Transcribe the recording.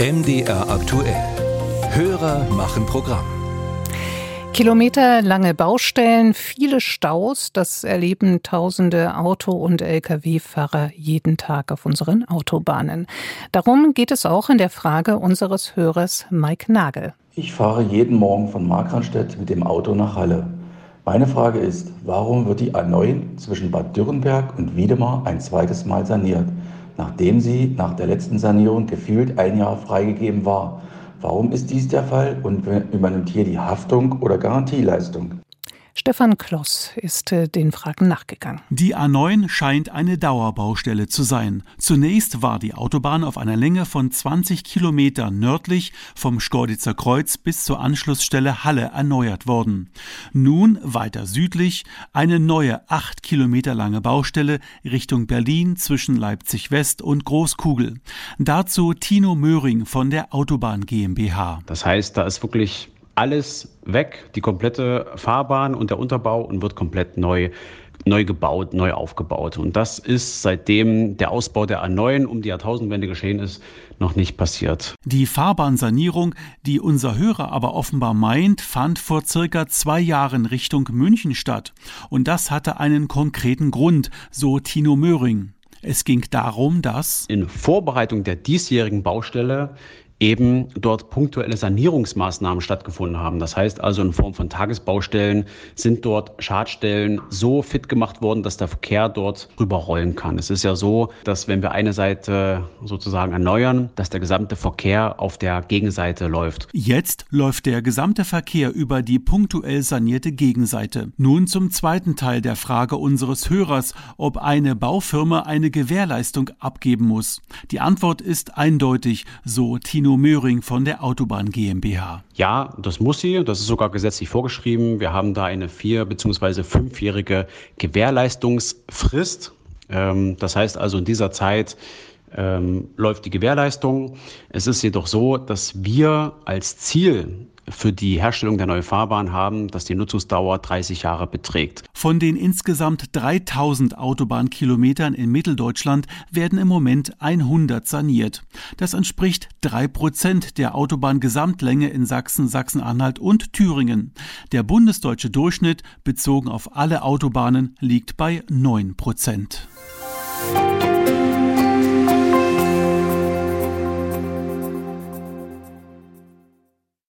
MDR aktuell. Hörer machen Programm. Kilometerlange Baustellen, viele Staus, das erleben tausende Auto- und Lkw-Fahrer jeden Tag auf unseren Autobahnen. Darum geht es auch in der Frage unseres Hörers Mike Nagel. Ich fahre jeden Morgen von Markranstädt mit dem Auto nach Halle. Meine Frage ist, warum wird die A9 zwischen Bad Dürrenberg und Wiedemar ein zweites Mal saniert, nachdem sie nach der letzten Sanierung gefühlt ein Jahr freigegeben war? Warum ist dies der Fall und übernimmt hier die Haftung oder Garantieleistung? Stefan Kloss ist äh, den Fragen nachgegangen. Die A9 scheint eine Dauerbaustelle zu sein. Zunächst war die Autobahn auf einer Länge von 20 Kilometern nördlich vom Skorditzer Kreuz bis zur Anschlussstelle Halle erneuert worden. Nun weiter südlich eine neue acht Kilometer lange Baustelle Richtung Berlin zwischen Leipzig West und Großkugel. Dazu Tino Möhring von der Autobahn GmbH. Das heißt, da ist wirklich alles weg, die komplette Fahrbahn und der Unterbau und wird komplett neu neu gebaut, neu aufgebaut. Und das ist seitdem der Ausbau der A9 um die Jahrtausendwende geschehen ist, noch nicht passiert. Die Fahrbahnsanierung, die unser Hörer aber offenbar meint, fand vor circa zwei Jahren Richtung München statt. Und das hatte einen konkreten Grund, so Tino Möhring. Es ging darum, dass in Vorbereitung der diesjährigen Baustelle eben dort punktuelle Sanierungsmaßnahmen stattgefunden haben. Das heißt also in Form von Tagesbaustellen sind dort Schadstellen so fit gemacht worden, dass der Verkehr dort rüberrollen kann. Es ist ja so, dass wenn wir eine Seite sozusagen erneuern, dass der gesamte Verkehr auf der Gegenseite läuft. Jetzt läuft der gesamte Verkehr über die punktuell sanierte Gegenseite. Nun zum zweiten Teil der Frage unseres Hörers, ob eine Baufirma eine Gewährleistung abgeben muss. Die Antwort ist eindeutig, so Tino Tino Möhring von der Autobahn GmbH. Ja, das muss sie. Das ist sogar gesetzlich vorgeschrieben. Wir haben da eine vier- bzw. fünfjährige Gewährleistungsfrist. Ähm, das heißt also, in dieser Zeit ähm, läuft die Gewährleistung. Es ist jedoch so, dass wir als Ziel für die Herstellung der neuen Fahrbahn haben, dass die Nutzungsdauer 30 Jahre beträgt. Von den insgesamt 3000 Autobahnkilometern in Mitteldeutschland werden im Moment 100 saniert. Das entspricht drei Prozent der Autobahngesamtlänge in Sachsen, Sachsen-Anhalt und Thüringen. Der bundesdeutsche Durchschnitt bezogen auf alle Autobahnen liegt bei 9 Prozent.